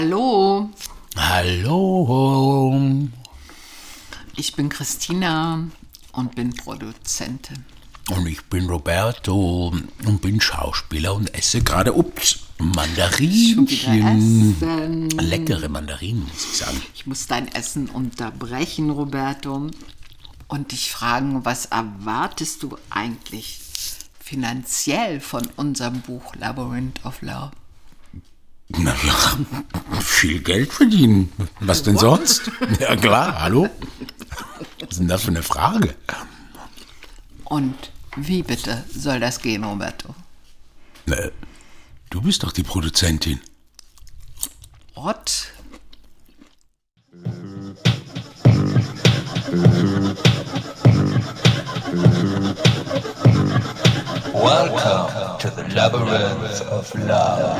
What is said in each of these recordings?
Hallo, Hallo. ich bin Christina und bin Produzentin. Und ich bin Roberto und bin Schauspieler und esse gerade, ups, Mandarinchen. Leckere Mandarinen, muss ich sagen. Ich muss dein Essen unterbrechen, Roberto, und dich fragen, was erwartest du eigentlich finanziell von unserem Buch Labyrinth of Love? Naja, viel Geld verdienen. Was denn sonst? Ja klar, hallo? Was ist denn das für eine Frage? Und wie bitte soll das gehen, Roberto? Ne, Du bist doch die Produzentin. What? Welcome to the labyrinth of love.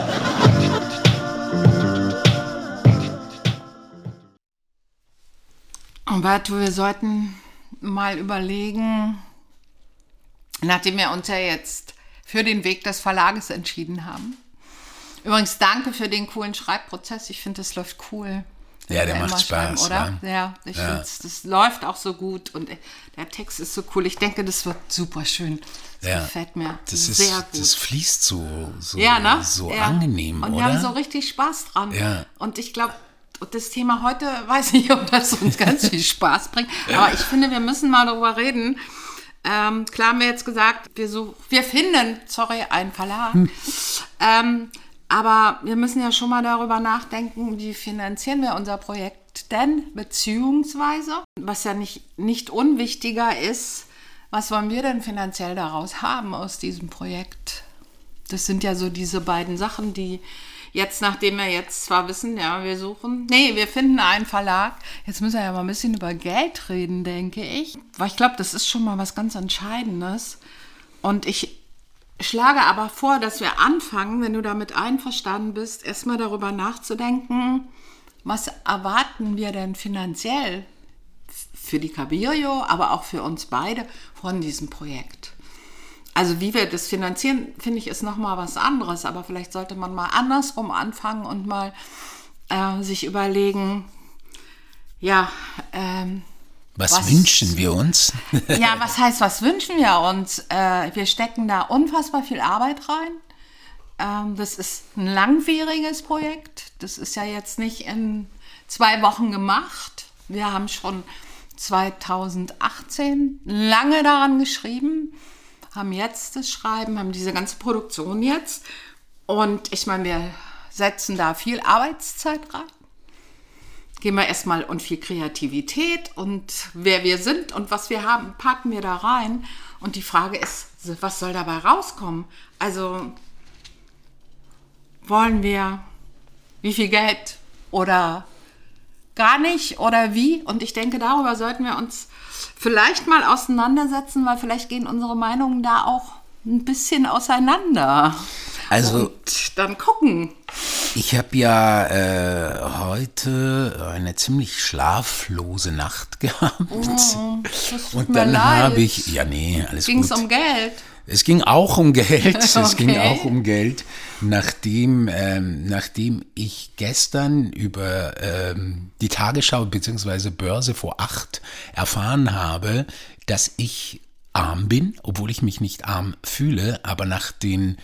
Roberto, wir sollten mal überlegen, nachdem wir uns ja jetzt für den Weg des Verlages entschieden haben. Übrigens, danke für den coolen Schreibprozess. Ich finde, das läuft cool. Ja, der macht Spaß, oder? wa? Ja, ich Ja. finde, das läuft auch so gut und der Text ist so cool. Ich denke, das wird super schön. Das Ja. gefällt mir Das, ist, sehr gut. das fließt so, so, ja, ne? so ja. angenehm, Und oder? wir haben so richtig Spaß dran. Ja. Und ich glaube, das Thema heute, weiß nicht, ob das uns ganz viel Spaß bringt, aber ich finde, wir müssen mal darüber reden. Ähm, klar haben wir jetzt gesagt, wir, so, wir finden, sorry, einen Verlag. Hm. Ähm, aber wir müssen ja schon mal darüber nachdenken, wie finanzieren wir unser Projekt denn? Beziehungsweise, was ja nicht, nicht unwichtiger ist, was wollen wir denn finanziell daraus haben aus diesem Projekt? Das sind ja so diese beiden Sachen, die jetzt, nachdem wir jetzt zwar wissen, ja, wir suchen, nee, wir finden einen Verlag. Jetzt müssen wir ja mal ein bisschen über Geld reden, denke ich. Weil ich glaube, das ist schon mal was ganz Entscheidendes. Und ich schlage aber vor, dass wir anfangen, wenn du damit einverstanden bist, erstmal darüber nachzudenken, was erwarten wir denn finanziell für die Cabirio, aber auch für uns beide von diesem Projekt. Also wie wir das finanzieren, finde ich, ist nochmal was anderes. Aber vielleicht sollte man mal andersrum anfangen und mal äh, sich überlegen, ja, ähm, was, was- wünschen wir uns? ja, was heißt, was wünschen wir uns? Äh, wir stecken da unfassbar viel Arbeit rein. Ähm, das ist ein langwieriges Projekt. Das ist ja jetzt nicht in zwei Wochen gemacht. Wir haben schon 2018 lange daran geschrieben, haben jetzt das Schreiben, haben diese ganze Produktion jetzt. Und ich meine, wir setzen da viel Arbeitszeit rein gehen wir erstmal und viel Kreativität und wer wir sind und was wir haben, packen wir da rein. Und die Frage ist, was soll dabei rauskommen? Also wollen wir wie viel Geld oder gar nicht oder wie? Und ich denke, darüber sollten wir uns vielleicht mal auseinandersetzen, weil vielleicht gehen unsere Meinungen da auch ein bisschen auseinander. Also, Und dann gucken. Ich habe ja äh, heute eine ziemlich schlaflose Nacht gehabt. Tut Und dann habe ich, ja nee, alles Ging gut. es um Geld? Es ging auch um Geld. Es ging Okay. auch um Geld, nachdem, ähm, nachdem ich gestern über ähm, die Tagesschau bzw. Börse vor acht erfahren habe, dass ich arm bin, obwohl ich mich nicht arm fühle, aber nach den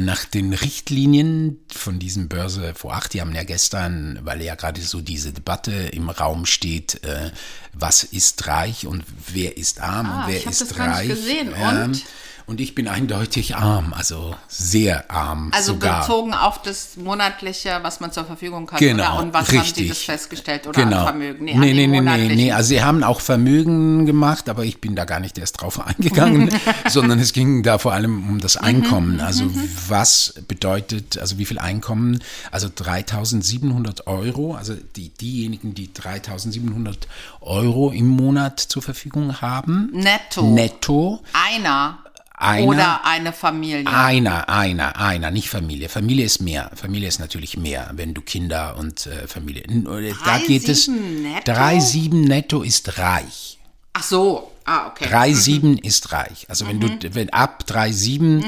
nach den Richtlinien von diesem Börse vor acht, die haben ja gestern, weil ja gerade so diese Debatte im Raum steht, äh, was ist reich und wer ist arm Ah, und wer ich ist das gar nicht reich. gesehen. Und? Und ich bin eindeutig arm, also sehr arm Also sogar. bezogen auf das monatliche, was man zur Verfügung hat. Genau, oder? Und was haben richtig. Sie das festgestellt? Oder genau. Vermögen? Nee, nee, nee, nee, nee. Also sie haben auch Vermögen gemacht, aber ich bin da gar nicht erst drauf eingegangen, sondern es ging da vor allem um das Einkommen. Also was bedeutet, also wie viel Einkommen? Also 3700 Euro, also die, diejenigen, die 3700 Euro im Monat zur Verfügung haben. Netto. Netto. Einer. Einer. Oder eine Familie. Einer, einer, einer, nicht Familie. Familie ist mehr. Familie ist natürlich mehr, wenn du Kinder und äh, Familie. Äh, Da Drei, geht es. sieben netto? Drei sieben netto ist reich. Ach so. Ah, okay. Drei sieben ist reich. Also wenn Mhm. du, wenn ab drei sieben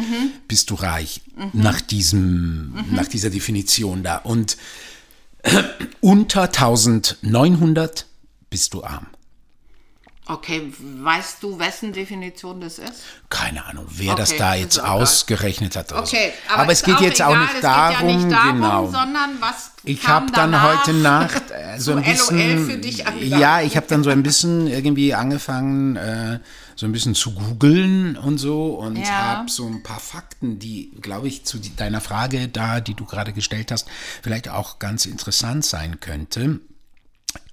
bist du reich nach diesem, Mhm. nach dieser Definition da. Und Unter 1900 bist du arm. Okay, weißt du, wessen Definition das ist? Keine Ahnung, wer das Okay, da ist jetzt auch egal. ausgerechnet hat. Okay, so. aber, es ist geht jetzt auch egal, nicht es darum, ja nicht darum genau. sondern was Ich habe dann heute Nacht äh, so ein bisschen, LOL für dich ja, ich habe dann so ein bisschen irgendwie angefangen, äh, so ein bisschen zu googeln und so und Ja. habe so ein paar Fakten, die, glaube ich, zu deiner Frage da, die du gerade gestellt hast, vielleicht auch ganz interessant sein könnte,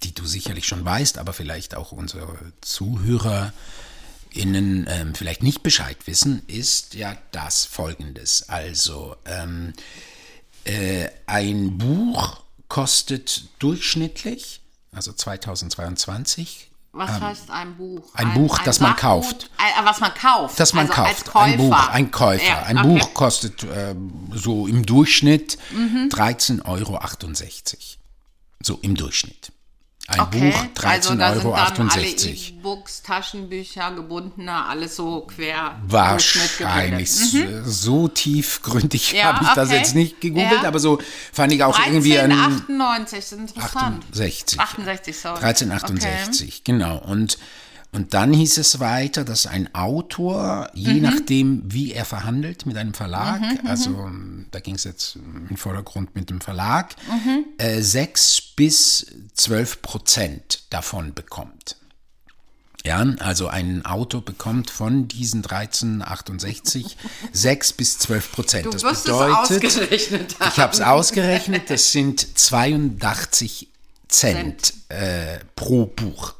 die du sicherlich schon weißt, aber vielleicht auch unsere Zuhörer Ihnen ähm, vielleicht nicht Bescheid wissen, ist ja das folgendes. Also, ähm, äh, ein Buch kostet durchschnittlich, also 2022, Was heißt ein Buch? ein Buch, das man Sachgut? kauft. Ein, was man kauft. das man also Als kauft. Ein Buch, ein Käufer. Ja, ein okay. Buch kostet ähm, so im Durchschnitt Mhm. 13,68 Euro. So im Durchschnitt. Ein Okay, Buch also da sind dann alle 13,68 Euro. E-Books, Taschenbücher, gebundene, alles so quer. Wahrscheinlich. Durchschnitt So tiefgründig Mhm. Ja, habe ich das okay. jetzt nicht gegoogelt, Ja. aber so fand ich auch irgendwie ein 1398, ist interessant. 68. 68, sorry. 1368, genau. Und, und dann hieß es weiter, dass ein Autor, je Mhm. nachdem, wie er verhandelt mit einem Verlag, also ähm, da ging es jetzt im Vordergrund mit dem Verlag, Mhm. äh, 6 bis 12 Prozent davon bekommt. Ja, also ein Auto bekommt von diesen 1368 6 bis 12 Prozent. Du Das wirst es bedeutet, ausgerechnet haben. ich habe es ausgerechnet, das sind 82 Cent äh, pro Buch.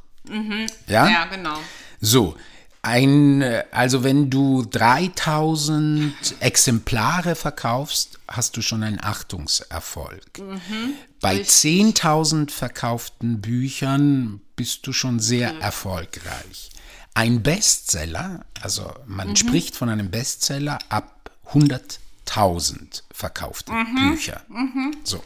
Ja? Ja, genau. So, ein, äh, also wenn du 3000 Exemplare verkaufst, hast du schon einen Achtungserfolg. Mhm. Bei 10.000 verkauften Büchern bist du schon sehr erfolgreich. Ein Bestseller, also man Mhm. spricht von einem Bestseller ab 100.000 verkaufte Mhm. Bücher. So.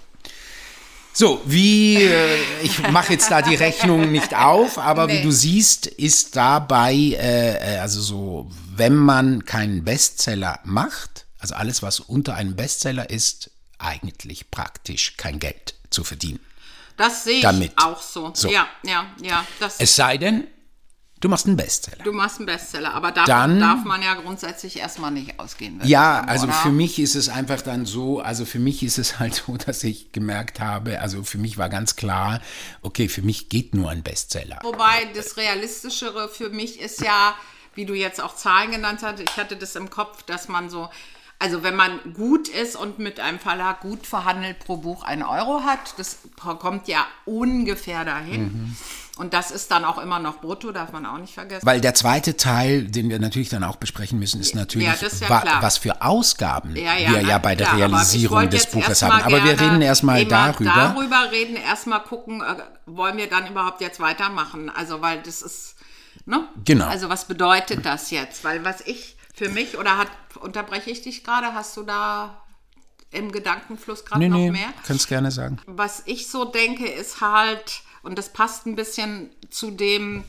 So, wie, äh, ich mache jetzt da die Rechnung nicht auf, aber wie Nee. du siehst, ist dabei, äh, äh, also so, wenn man keinen Bestseller macht, also alles, was unter einem Bestseller ist, eigentlich praktisch kein Geld zu verdienen. Das sehe ich Damit. auch so. So. Ja, ja, ja. Das, Es sei denn, du machst einen Bestseller. du machst einen Bestseller, aber davon Dann- darf man ja grundsätzlich erstmal nicht ausgehen. Ja, sagen, also oder? für mich ist es einfach dann so, also für mich ist es halt so, dass ich gemerkt habe, also für mich war ganz klar, okay, für mich geht nur ein Bestseller. Wobei das Realistischere für mich ist ja, wie du jetzt auch Zahlen genannt hast, ich hatte das im Kopf, dass man so, also wenn man gut ist und mit einem Verlag gut verhandelt pro Buch einen Euro hat, das kommt ja ungefähr dahin. Mhm. Und das ist dann auch immer noch brutto, darf man auch nicht vergessen. Weil der zweite Teil, den wir natürlich dann auch besprechen müssen, ist natürlich, das ist ja wa klar. was für Ausgaben Ja, ja, wir ja bei der klar, Realisierung des Buches haben. Aber wir reden erstmal darüber. darüber reden, erstmal gucken, äh, wollen wir dann überhaupt jetzt weitermachen? Also, weil das ist, ne? Genau. Also, was bedeutet das jetzt? Weil was ich für mich, oder hat, unterbreche ich dich gerade, hast du da im Gedankenfluss gerade Nee, noch nee, mehr? kannst gerne sagen. was ich so denke, ist halt, und das passt ein bisschen zu dem,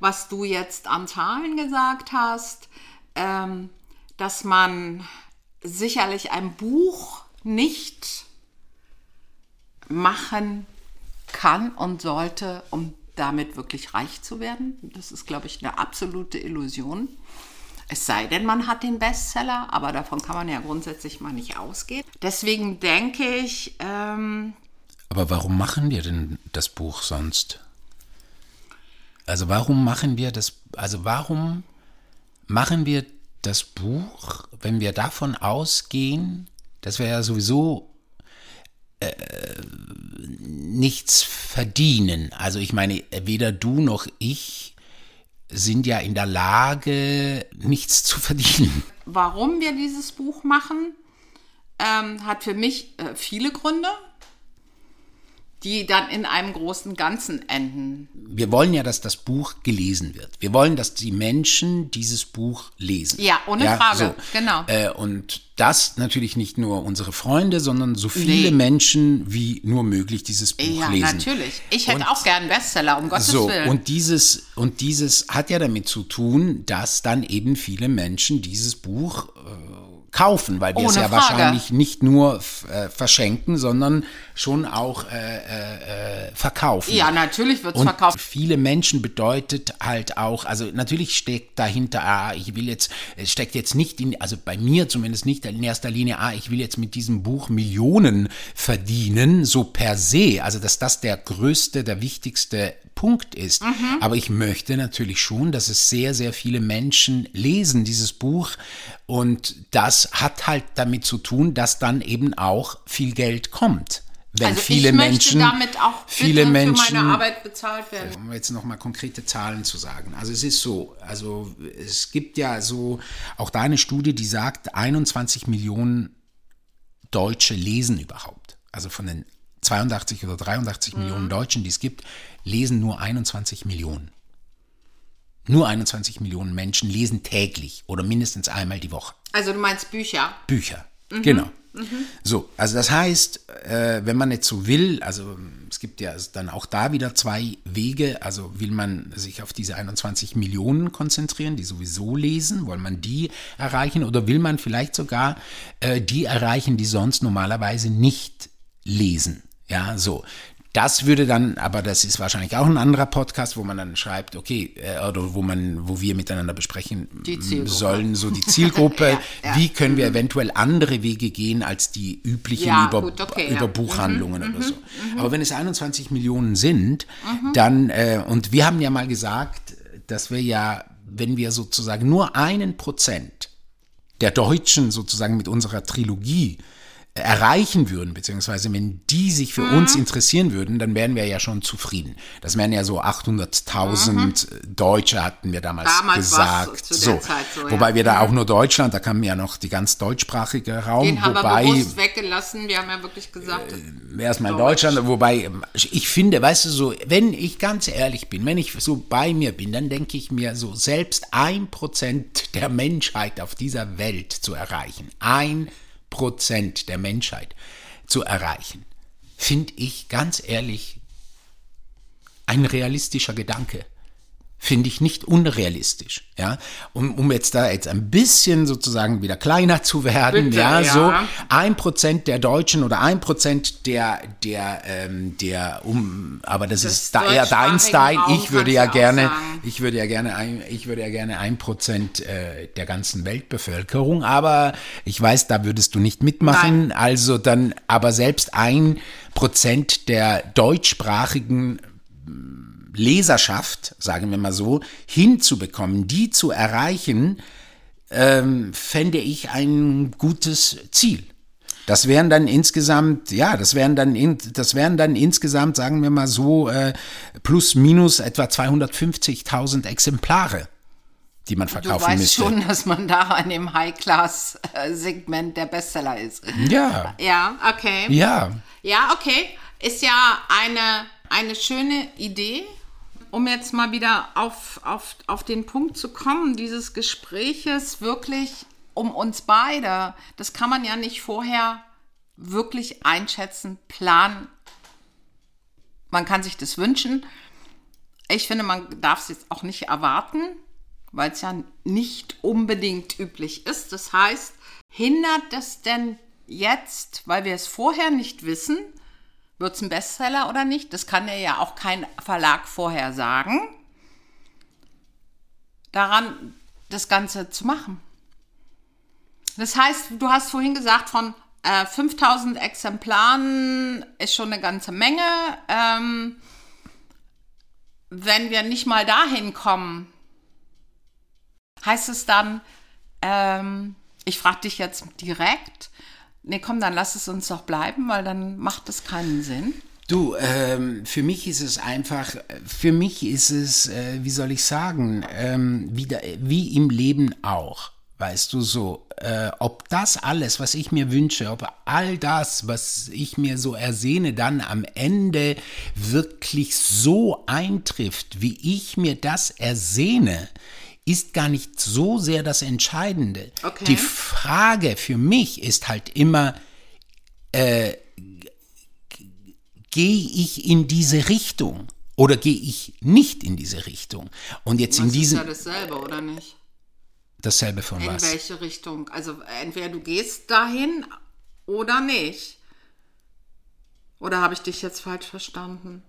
was du jetzt an Zahlen gesagt hast, ähm, dass man sicherlich ein Buch nicht machen kann und sollte, um damit wirklich reich zu werden. Das ist, glaube ich, eine absolute Illusion. Es sei denn, man hat den Bestseller, aber davon kann man ja grundsätzlich mal nicht ausgehen. Deswegen denke ich, ähm, Aber warum machen wir denn das Buch sonst? Also warum machen wir das, also warum machen wir das Buch, wenn wir davon ausgehen, dass wir ja sowieso äh, nichts verdienen? Also ich meine, weder du noch ich sind ja in der Lage, nichts zu verdienen. warum wir dieses Buch machen, ähm, hat für mich äh, viele Gründe, die dann in einem großen Ganzen enden. Wir wollen ja, dass das Buch gelesen wird. Wir wollen, dass die Menschen dieses Buch lesen. Ja, ohne Frage. Genau. Äh, und das natürlich nicht nur unsere Freunde, sondern so viele Nee. Menschen wie nur möglich dieses Buch Ja, lesen. natürlich. Ich hätte Und- auch gern Bestseller, um Gottes So, Willen. und dieses, und dieses hat ja damit zu tun, dass dann eben viele Menschen dieses Buch äh, kaufen, weil wir es Ohne ja Frage. wahrscheinlich nicht nur äh, verschenken, sondern schon auch äh, äh, verkaufen. Ja, natürlich wird es verkauft. viele Menschen bedeutet halt auch, also natürlich steckt dahinter, ah, ich will jetzt, es steckt jetzt nicht in, also bei mir zumindest nicht in erster Linie, ah, ich will jetzt mit diesem Buch Millionen verdienen, so per se, also dass das der größte, der wichtigste Punkt ist. Mhm. Aber ich möchte natürlich schon, dass es sehr, sehr viele Menschen lesen, dieses Buch. Und das hat halt damit zu tun, dass dann eben auch viel Geld kommt. Wenn Also viele ich Menschen, damit auch viele Menschen, für meine Arbeit bezahlt werden. um jetzt noch mal konkrete Zahlen zu sagen. Also es ist so, also es gibt ja so auch da eine Studie, die sagt, 21 Millionen Deutsche lesen überhaupt. Also von den 82 oder 83 Mhm. Millionen Deutschen, die es gibt, lesen nur 21 Millionen. Nur 21 Millionen Menschen lesen täglich oder mindestens einmal die Woche. Also du meinst Bücher. Bücher. Genau. So, also das heißt, äh, wenn man jetzt so will, also es gibt ja dann auch da wieder zwei Wege, also will man sich auf diese 21 Millionen konzentrieren, die sowieso lesen, will man die erreichen oder will man vielleicht sogar äh, die erreichen, die sonst normalerweise nicht lesen? Ja, so. Das würde dann, aber das ist wahrscheinlich auch ein anderer Podcast, wo man dann schreibt, okay, äh, oder wo man, wo wir miteinander besprechen sollen, so die Zielgruppe, Ja, ja. wie können wir eventuell andere Wege gehen als die üblichen Ja, über, gut, okay, über. Buchhandlungen oder so. Aber wenn es 21 Millionen sind, dann, äh, und wir haben ja mal gesagt, dass wir ja, wenn wir sozusagen nur einen Prozent der Deutschen sozusagen mit unserer Trilogie erreichen würden, beziehungsweise wenn die sich für uns Mhm. interessieren würden, dann wären wir ja schon zufrieden. Das wären ja so 800.000 Deutsche, hatten wir damals, Mhm. Damals gesagt. so, ja. Wobei wir da auch nur Deutschland, da kam ja noch die ganz deutschsprachige Raum, Den haben wobei wir bewusst weggelassen. Wir haben ja wirklich gesagt, erstmal Deutschland, wobei ähm, ich finde, weißt du so, wenn ich ganz ehrlich bin, wenn ich so bei mir bin, dann denke ich mir so, selbst ein Prozent der Menschheit auf dieser Welt zu erreichen, ein Prozent der Menschheit zu erreichen, finde ich ganz ehrlich ein realistischer Gedanke. Finde ich nicht unrealistisch, ja. Um, um jetzt da jetzt ein bisschen sozusagen wieder kleiner zu werden, Bitte, ja, ja. so ein Prozent der Deutschen oder ein Prozent der, der, ähm, der, um, aber das, Des ist da eher dein Style. Ich würde ja gerne, ich würde ja gerne ein, ich würde ja gerne ein Prozent äh, der ganzen Weltbevölkerung, aber ich weiß, da würdest du nicht mitmachen. Also dann, aber selbst ein Prozent der deutschsprachigen Leserschaft, sagen wir mal so, hinzubekommen, die zu erreichen, ähm, fände ich ein gutes Ziel. Das wären dann insgesamt, ja, das wären dann, in, das wären dann insgesamt, sagen wir mal so, äh, plus minus etwa 250.000 Exemplare, die man du verkaufen weißt müsste. schon, dass man da in dem High-Class-Segment der Bestseller ist. Ja, Ja, okay. ja. Ja, okay. Ist ja eine, eine schöne Idee, um jetzt mal wieder auf, auf, auf den Punkt zu kommen, dieses Gespräches wirklich um uns beide. Das kann man ja nicht vorher wirklich einschätzen, planen. Man kann sich das wünschen. Ich finde, man darf es jetzt auch nicht erwarten, weil es ja nicht unbedingt üblich ist. Das heißt, hindert es denn jetzt, weil wir es vorher nicht wissen, wird es ein Bestseller oder nicht? Das kann ja auch kein Verlag vorher sagen. Daran das Ganze zu machen. Das heißt, du hast vorhin gesagt, von äh, 5000 Exemplaren ist schon eine ganze Menge. Ähm, wenn wir nicht mal dahin kommen, heißt es dann, ähm, ich frage dich jetzt direkt, nee, komm, dann lass es uns doch bleiben, weil dann macht es keinen Sinn. Du, ähm, für mich ist es einfach, für mich ist es, äh, wie soll ich sagen, ähm, wieder, wie im Leben auch. Weißt du so, äh, ob das alles, was ich mir wünsche, ob all das, was ich mir so ersehne, dann am Ende wirklich so eintrifft, wie ich mir das ersehne, ist gar nicht so sehr das Entscheidende. Okay. Die Frage für mich ist halt immer, gehe ich in diese Richtung oder gehe ich nicht in diese Richtung? Und jetzt in Das ist diesem, ja dasselbe, oder nicht? Dasselbe von In was? welche Richtung? Also entweder du gehst dahin oder nicht. Oder habe ich dich jetzt falsch verstanden?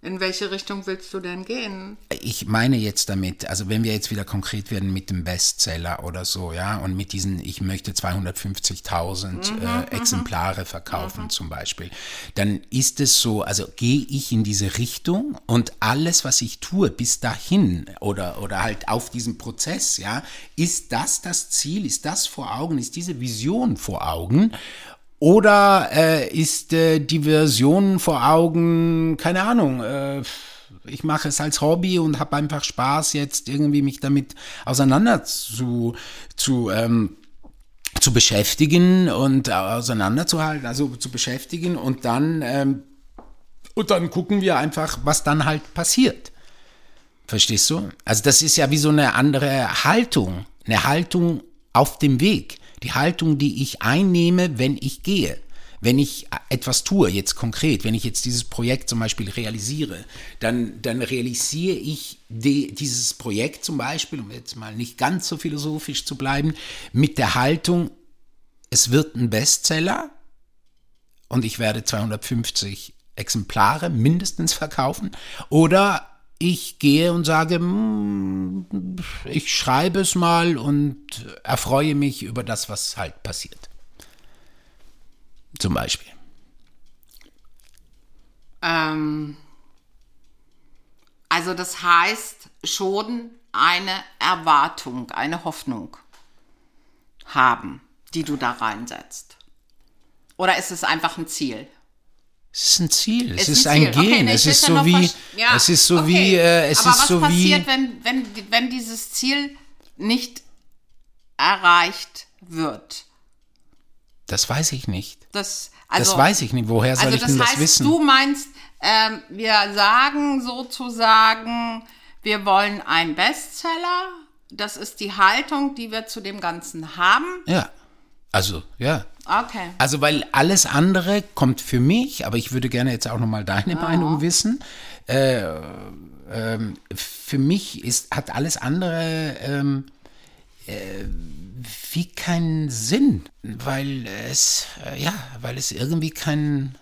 In welche Richtung willst du denn gehen? Ich meine jetzt damit, also wenn wir jetzt wieder konkret werden mit dem Bestseller oder so, ja, und mit diesen, ich möchte 250.000 äh, Exemplare verkaufen zum Beispiel, dann ist es so, also gehe ich in diese Richtung und alles, was ich tue bis dahin oder, oder halt auf diesem Prozess, ja, ist das das Ziel, ist das vor Augen, ist diese Vision vor Augen oder äh, ist äh, die Version vor Augen, keine Ahnung, äh, ich mache es als Hobby und habe einfach Spaß, jetzt irgendwie mich damit auseinander zu, zu, ähm, zu beschäftigen und auseinanderzuhalten, also zu beschäftigen und dann, ähm, und dann gucken wir einfach, was dann halt passiert. Verstehst du? Also das ist ja wie so eine andere Haltung, eine Haltung auf dem Weg. Die Haltung, die ich einnehme, wenn ich gehe. Wenn ich etwas tue, jetzt konkret, wenn ich jetzt dieses Projekt zum Beispiel realisiere, dann, dann realisiere ich die, dieses Projekt zum Beispiel, um jetzt mal nicht ganz so philosophisch zu bleiben, mit der Haltung, es wird ein Bestseller und ich werde 250 Exemplare mindestens verkaufen oder ich gehe und sage, hm, ich schreibe es mal und erfreue mich über das, was halt passiert. Zum Beispiel. Ähm, also das heißt schon eine Erwartung, eine Hoffnung haben, die du da reinsetzt. Oder ist es einfach ein Ziel? Es ist ein Ziel, es Ist ist ein ein Ziel. Okay, Gehen, nee, es ist so wie, ja, es ist so okay. wie, äh, es Aber ist was so passiert, wie, wenn, wenn, wenn dieses Ziel nicht erreicht wird? das weiß ich nicht. Das, also, das weiß ich nicht. Woher soll also ich das denn das heißt, wissen? du meinst, ähm, wir sagen sozusagen, wir wollen einen Bestseller. Das ist die Haltung, die wir zu dem Ganzen haben. ja, also ja. Okay. Also weil alles andere kommt für mich, aber ich würde gerne jetzt auch nochmal deine Meinung wissen. Äh, ähm, für mich ist, hat alles andere ähm, äh, wie keinen Sinn, weil es, äh, ja, weil es irgendwie keinen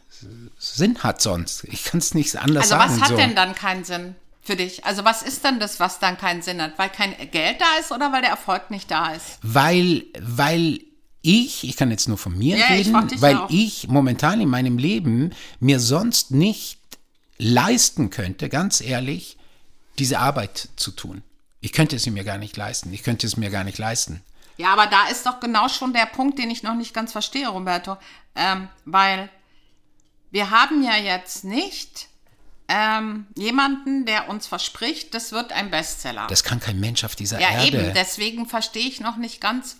Sinn hat sonst. Ich kann es nicht anders Also sagen. was hat so. denn dann keinen Sinn für dich? Also was ist denn das, was dann keinen Sinn hat? Weil kein Geld da ist oder weil der Erfolg nicht da ist? Weil, weil ich, ich kann jetzt nur von mir Ja, ich reden, dich weil auch. ich momentan in meinem Leben mir sonst nicht leisten könnte, ganz ehrlich, diese Arbeit zu tun. Ich könnte es mir gar nicht leisten. Ich könnte es mir gar nicht leisten. Ja, aber da ist doch genau schon der Punkt, den ich noch nicht ganz verstehe, Roberto. Ähm, weil wir haben ja jetzt nicht ähm, jemanden, der uns verspricht, das wird ein Bestseller. Das kann kein Mensch auf dieser ja, Erde. eben. Deswegen verstehe ich noch nicht ganz.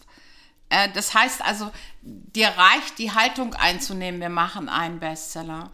Äh, das heißt also, dir reicht die Haltung einzunehmen, wir machen einen Bestseller.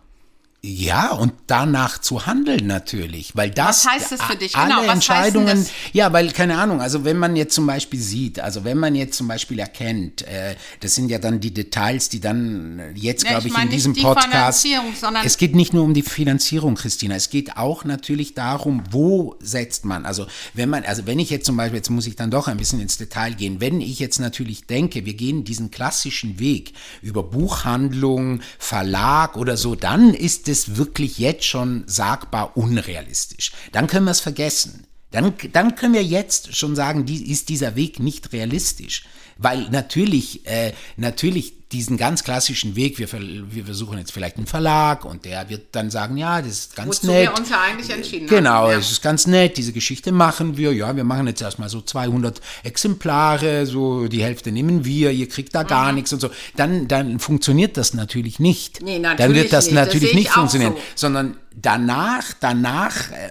Ja, und danach zu handeln natürlich, weil das Was heißt das für dich? alle Genau, heißt denn Entscheidungen, ja, weil keine Ahnung, also wenn man jetzt zum Beispiel sieht, also wenn man jetzt zum Beispiel erkennt, äh, das sind ja dann die Details, die dann äh, jetzt Ja, glaube ich ich in nicht diesem die Podcast, Finanzierung, sondern- es geht nicht nur um die Finanzierung, Christina, es geht auch natürlich darum, wo setzt man, also wenn man, also wenn ich jetzt zum Beispiel, jetzt muss ich dann doch ein bisschen ins Detail gehen, wenn ich jetzt natürlich denke, wir gehen diesen klassischen Weg über Buchhandlung, Verlag oder so, dann ist es wirklich jetzt schon sagbar unrealistisch. Dann können wir es vergessen. Dann, dann können wir jetzt schon sagen, die, ist dieser Weg nicht realistisch. Weil natürlich, äh, natürlich diesen ganz klassischen Weg, wir, wir versuchen jetzt vielleicht einen Verlag und der wird dann sagen, ja, das ist ganz Wozu nett. wir uns ja eigentlich entschieden Genau, haben. Ja. es ist ganz nett, diese Geschichte machen wir. Ja, wir machen jetzt erstmal so 200 Exemplare, so die Hälfte nehmen wir, ihr kriegt da gar nichts und so. Dann, dann funktioniert das natürlich nicht. Mhm. Nee, dann natürlich wird das nicht. Das natürlich ich nicht funktionieren, so. sondern danach, danach, äh,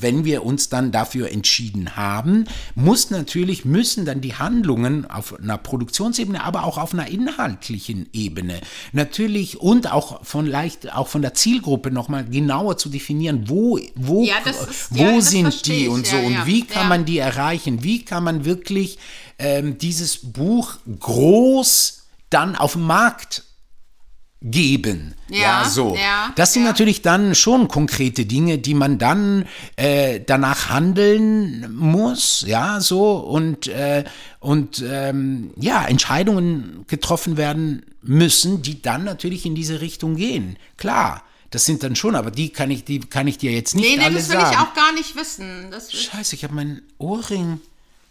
wenn wir uns dann dafür entschieden haben, muss natürlich, müssen dann die Handlungen auf einer Produktionsebene, aber auch auf einer inhaltlichen Ebene natürlich und auch von leicht, auch von der Zielgruppe nochmal genauer zu definieren, wo, wo, Ja, ist- wo ja, sind die und so. Ja, und wie kann man die erreichen, wie kann man wirklich ähm, dieses Buch groß dann auf dem Markt geben. Ja, Ja, so. ja, das sind ja. natürlich dann schon konkrete Dinge, die man dann äh, danach handeln muss, ja, so und äh, und ähm, ja Entscheidungen getroffen werden müssen, die dann natürlich in diese Richtung gehen. Klar, das sind dann schon, aber die kann ich, die kann ich dir jetzt nicht Nee, nee, alle das will sagen. ich auch gar nicht wissen. Das Scheiße, ich habe meinen Ohrring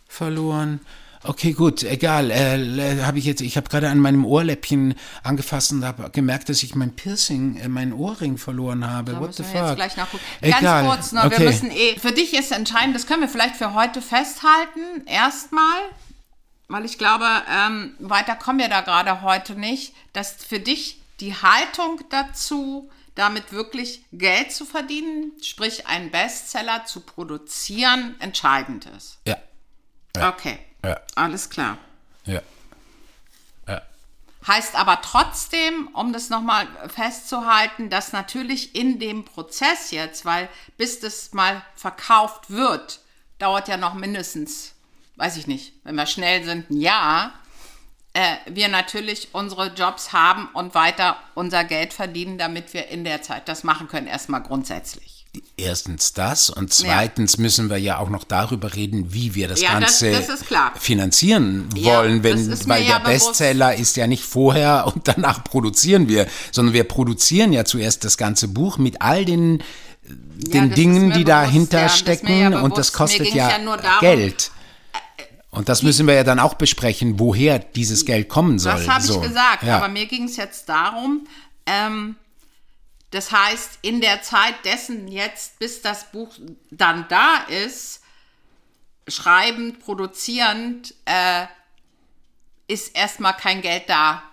verloren. Okay, gut, egal. Äh, habe ich jetzt, ich habe gerade an meinem Ohrläppchen angefasst und habe gemerkt, dass ich mein Piercing, äh, meinen Ohrring verloren habe. Da What the fuck? jetzt gleich nachgucken. Egal. Ganz kurz noch, okay. wir müssen eh, für dich ist entscheidend, das können wir vielleicht für heute festhalten, erstmal, weil ich glaube, ähm, weiter kommen wir da gerade heute nicht, dass für dich die Haltung dazu, damit wirklich Geld zu verdienen, sprich einen Bestseller zu produzieren, entscheidend ist. Ja, Okay, ja, alles klar. ja. Heißt aber trotzdem, um das nochmal festzuhalten, dass natürlich in dem Prozess jetzt, weil bis das mal verkauft wird, dauert ja noch mindestens, weiß ich nicht, wenn wir schnell sind, ein Jahr, äh, wir natürlich unsere Jobs haben und weiter unser Geld verdienen, damit wir in der Zeit das machen können, erstmal grundsätzlich. Erstens das und zweitens müssen wir ja auch noch darüber reden, wie wir das Ja, das- Ganze das klar. finanzieren Ja, wollen, wenn, das ist mir weil ja der bewusst. Bestseller ist ja nicht vorher und danach produzieren wir, sondern wir produzieren ja zuerst das ganze Buch mit all den, den das ist Dingen, die bewusst, dahinter ja, das stecken ja und das kostet ja, ja nur darum, Geld. Und das müssen wir ja dann auch besprechen, woher dieses Geld kommen soll. Das habe so. ich gesagt, ja. aber mir ging es jetzt darum, ähm, das heißt, in der Zeit dessen jetzt, bis das Buch dann da ist, schreibend, produzierend, äh, ist erstmal kein Geld da,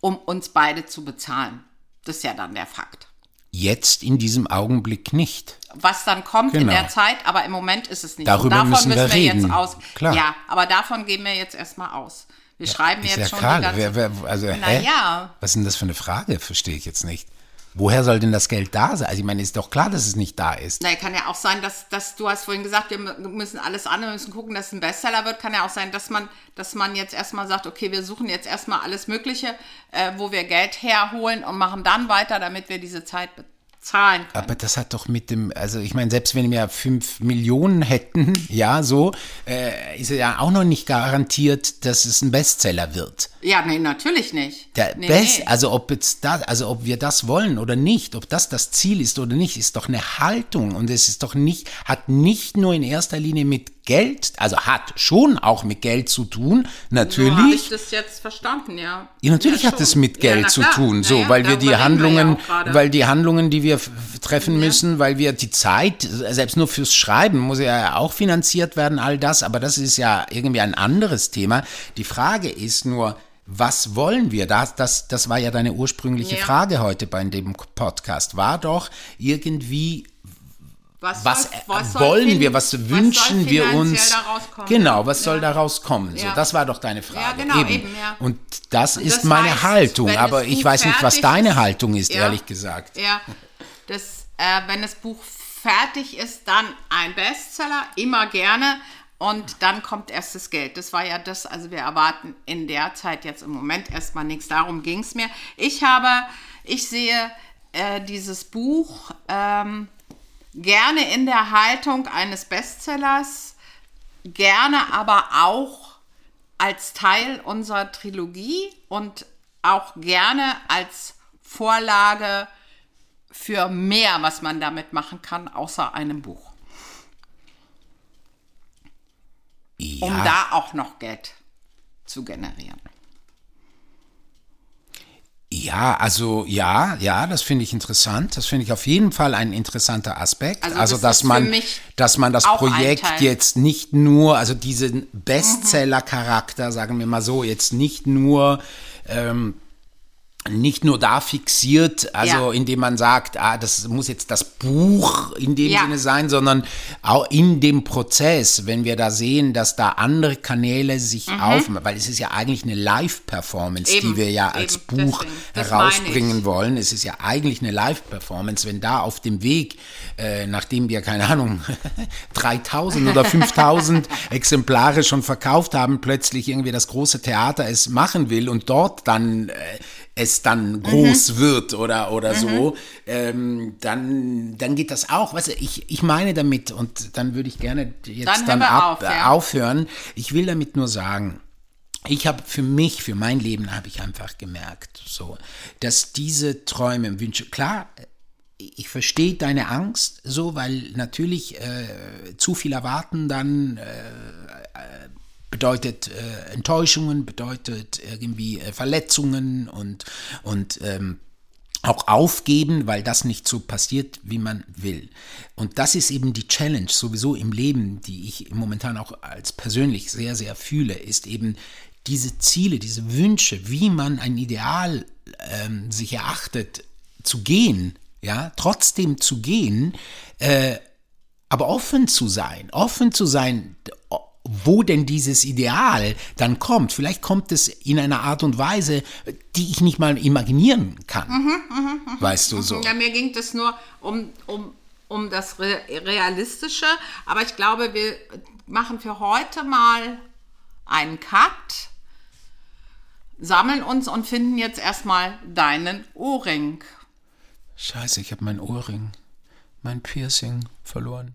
um uns beide zu bezahlen. Das ist ja dann der Fakt. Jetzt in diesem Augenblick nicht. Was dann kommt in Genau. der Zeit, aber im Moment ist es nicht. Darüber davon müssen wir müssen wir reden. jetzt aus. Klar. Ja, aber davon gehen wir jetzt erstmal aus. Wir schreiben Ist jetzt ja schon klar. die ganze Wer, wer, also? Naja. Was ist denn das für eine Frage? Verstehe ich jetzt nicht. Woher soll denn das Geld da sein? Also ich meine, ist doch klar, dass es nicht da ist. Na, kann ja auch sein, dass, dass du hast vorhin gesagt, wir mü- müssen alles an, wir müssen gucken, dass es ein Bestseller wird. Kann ja auch sein, dass man, dass man jetzt erstmal sagt, okay, wir suchen jetzt erstmal alles Mögliche, äh, wo wir Geld herholen und machen dann weiter, damit wir diese Zeit bezahlen können. Aber das hat doch mit dem, also ich meine, selbst wenn wir fünf Millionen hätten, ja, so, äh, ist ja auch noch nicht garantiert, dass es ein Bestseller wird. Ja, nee, natürlich nicht. Der nee, Best, nee. also ob jetzt das, also ob wir das wollen oder nicht, ob das das Ziel ist oder nicht, ist doch eine Haltung und es ist doch nicht, hat nicht nur in erster Linie mit Geld, also hat schon auch mit Geld zu tun, natürlich. ich das jetzt verstanden, ja. Ja, natürlich ja, hat es mit Ja, Geld na zu tun, so, weil wir die wir ja Handlungen, gerade. weil die Handlungen, die wir treffen müssen, weil wir die Zeit, selbst nur fürs Schreiben muss ja auch finanziert werden, all das, aber das ist ja irgendwie ein anderes Thema. Die Frage ist nur, was wollen wir? Das, das, das war ja deine ursprüngliche Ja. Frage heute bei dem Podcast. War doch irgendwie was, soll- soll wollen wir, was wünschen wir uns? Genau, was Ja. soll daraus kommen? So, Ja. das war doch deine Frage. genau, eben, ja. Und das Und ist das meine heißt, Haltung, aber ich weiß nicht, was deine Haltung ist, Ja. ehrlich gesagt. Ja, das, äh, wenn das Buch fertig ist, dann ein Bestseller, immer gerne. Und dann kommt erst das Geld. Das war ja das, also wir erwarten in der Zeit jetzt im Moment erstmal nichts. Darum ging es mir. Ich habe, ich sehe äh, dieses Buch ähm, gerne in der Haltung eines Bestsellers, gerne aber auch als Teil unserer Trilogie und auch gerne als Vorlage für mehr, was man damit machen kann, außer einem Buch. Ja, Um da auch noch Geld zu generieren. Ja, also ja, ja, das finde ich interessant. Das finde ich auf jeden Fall ein interessanter Aspekt. Also Also, das dass man, dass man das Projekt jetzt nicht nur, also diesen Bestseller-Charakter, sagen wir mal so, jetzt nicht nur ähm, nicht nur da fixiert, also Ja. indem man sagt, ah, das muss jetzt das Buch in dem Ja. Sinne sein, sondern auch in dem Prozess, wenn wir da sehen, dass da andere Kanäle sich aufmachen, weil es ist ja eigentlich eine Live-Performance, die Mhm. Wir ja als eben, Buch. Das herausbringen wollen. Es ist ja eigentlich eine Live-Performance, wenn da auf dem Weg, äh, nachdem wir, keine Ahnung, 3000 oder 5000 Exemplare schon verkauft haben, plötzlich irgendwie das große Theater es machen will und dort dann äh, es dann groß wird oder, oder so, ähm, dann, dann geht das auch. Weißt du, ich, ich meine damit, und dann würde ich gerne jetzt Dann dann, ab, auf, ja. aufhören. Ich will damit nur sagen, ich habe für mich, für mein Leben habe ich einfach gemerkt, so, dass diese Träume Wünsche, klar, ich verstehe deine Angst so, weil natürlich äh, zu viel erwarten dann äh, bedeutet äh, Enttäuschungen, bedeutet irgendwie äh, Verletzungen und, und ähm, auch aufgeben, weil das nicht so passiert, wie man will. Und das ist eben die Challenge sowieso im Leben, die ich momentan auch als persönlich sehr, sehr fühle, ist eben diese Ziele, diese Wünsche, wie man ein Ideal ähm, sich erachtet, zu gehen, ja, trotzdem zu gehen, äh, aber offen zu sein, offen zu sein, wo denn dieses Ideal dann kommt. Vielleicht kommt es in einer Art und Weise, die ich nicht mal imaginieren kann. weißt du so? Ja, mir ging es nur um, um, um das Re Realistische, aber ich glaube, wir machen für heute mal einen Cut, sammeln uns und finden jetzt erstmal deinen Ohrring. Scheiße, ich habe mein Ohrring, mein Piercing verloren.